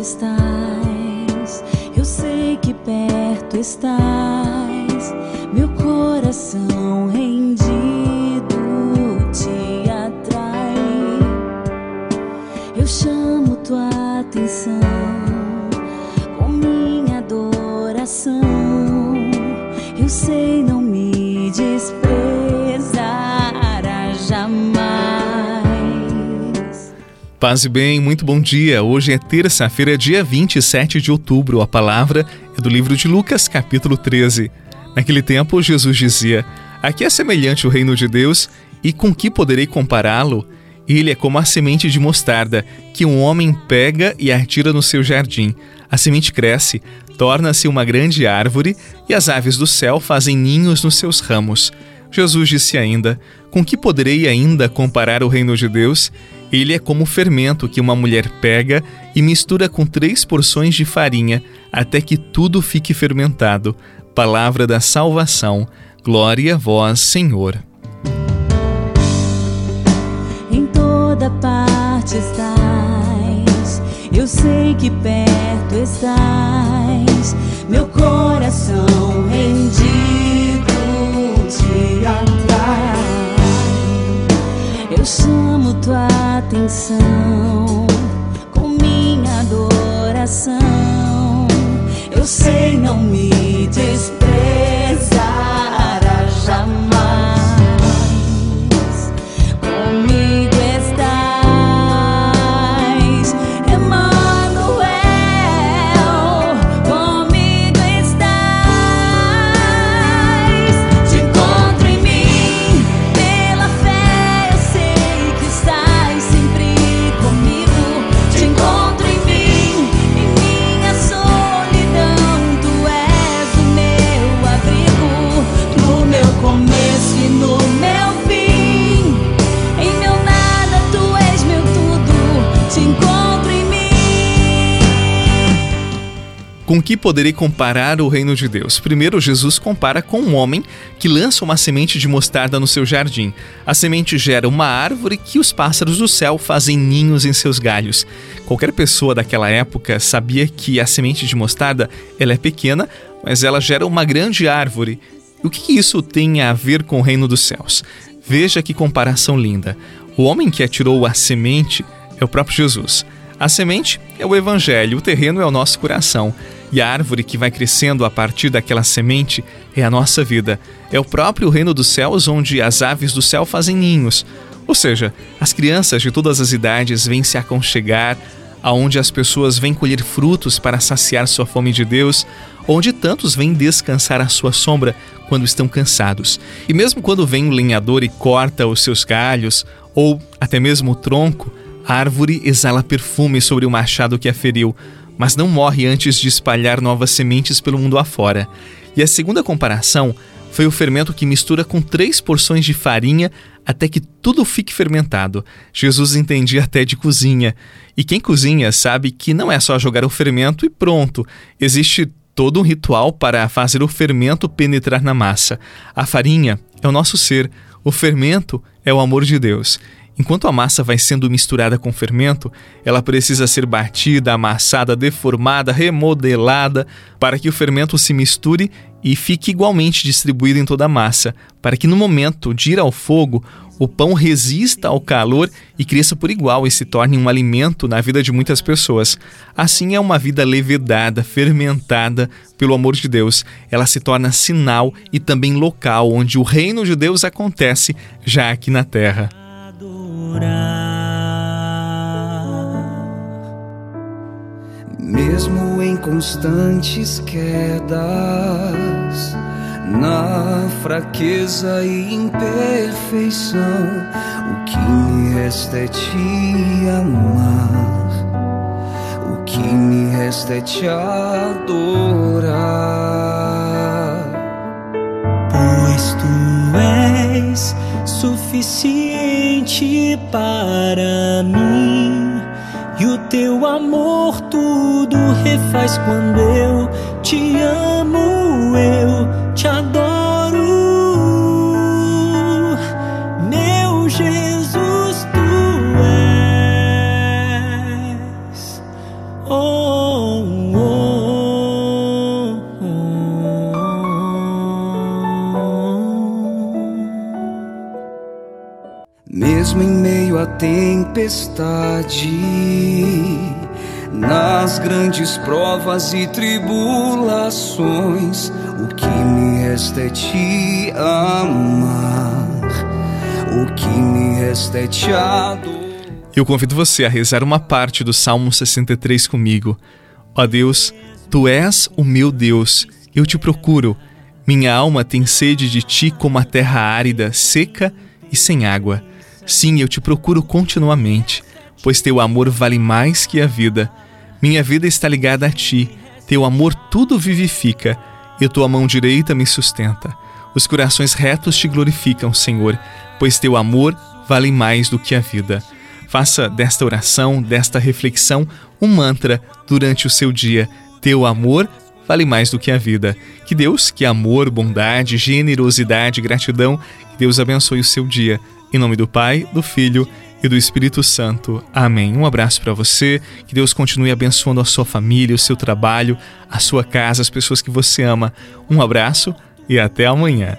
estás, eu sei que perto estás, meu coração rendido Paz e bem, muito bom dia. Hoje é terça-feira, dia 27 de outubro. A palavra é do livro de Lucas, capítulo 13. Naquele tempo, Jesus dizia: Aqui é semelhante o reino de Deus, e com que poderei compará-lo? Ele é como a semente de mostarda, que um homem pega e atira no seu jardim. A semente cresce, torna-se uma grande árvore, e as aves do céu fazem ninhos nos seus ramos. Jesus disse ainda: Com que poderei ainda comparar o reino de Deus? Ele é como o fermento que uma mulher pega e mistura com três porções de farinha, até que tudo fique fermentado. Palavra da salvação. Glória a vós, Senhor. em toda parte estás. Eu sei que perto estás. Meu Eu sei não me te encontro em mim. Com que poderei comparar o reino de Deus? Primeiro, Jesus compara com um homem que lança uma semente de mostarda no seu jardim. A semente gera uma árvore que os pássaros do céu fazem ninhos em seus galhos. Qualquer pessoa daquela época sabia que a semente de mostarda ela é pequena, mas ela gera uma grande árvore. O que isso tem a ver com o reino dos céus? Veja que comparação linda. O homem que atirou a semente é o próprio Jesus. A semente é o evangelho, o terreno é o nosso coração. E a árvore que vai crescendo a partir daquela semente é a nossa vida. É o próprio reino dos céus onde as aves do céu fazem ninhos. Ou seja, as crianças de todas as idades vêm se aconchegar, aonde as pessoas vêm colher frutos para saciar sua fome de Deus, onde tantos vêm descansar à sua sombra quando estão cansados. E mesmo quando vem um lenhador e corta os seus galhos, ou até mesmo o tronco, a árvore exala perfume sobre o machado que a feriu, mas não morre antes de espalhar novas sementes pelo mundo afora. E a segunda comparação foi o fermento que mistura com três porções de farinha até que tudo fique fermentado. Jesus entendia até de cozinha. E quem cozinha sabe que não é só jogar o fermento e pronto. Existe todo um ritual para fazer o fermento penetrar na massa. A farinha é o nosso ser, o fermento é o amor de Deus. Enquanto a massa vai sendo misturada com fermento, ela precisa ser batida, amassada, deformada, remodelada, para que o fermento se misture e fique igualmente distribuído em toda a massa, para que no momento de ir ao fogo, o pão resista ao calor e cresça por igual e se torne um alimento na vida de muitas pessoas. Assim é uma vida levedada, fermentada pelo amor de Deus. Ela se torna sinal e também local onde o reino de Deus acontece já aqui na terra. Mesmo em constantes quedas, na fraqueza e imperfeição, o que me resta é te amar, o que me resta é te adorar. Pois tu és suficiente para mim. E o teu amor tudo refaz quando eu te amo, eu te adoro. Tempestade, nas grandes provas e tribulações, o que me resta é te amar, o que me resta é te adorar. Eu convido você a rezar uma parte do Salmo 63 comigo. Ó Deus, tu és o meu Deus, eu te procuro. Minha alma tem sede de ti como a terra árida, seca e sem água. Sim, eu te procuro continuamente, pois teu amor vale mais que a vida. Minha vida está ligada a ti, teu amor tudo vivifica, e tua mão direita me sustenta. Os corações retos te glorificam, Senhor, pois teu amor vale mais do que a vida. Faça desta oração, desta reflexão, um mantra durante o seu dia. Teu amor vale mais do que a vida. Que Deus, que amor, bondade, generosidade, gratidão, que Deus abençoe o seu dia. Em nome do Pai, do Filho e do Espírito Santo. Amém. Um abraço para você. Que Deus continue abençoando a sua família, o seu trabalho, a sua casa, as pessoas que você ama. Um abraço e até amanhã.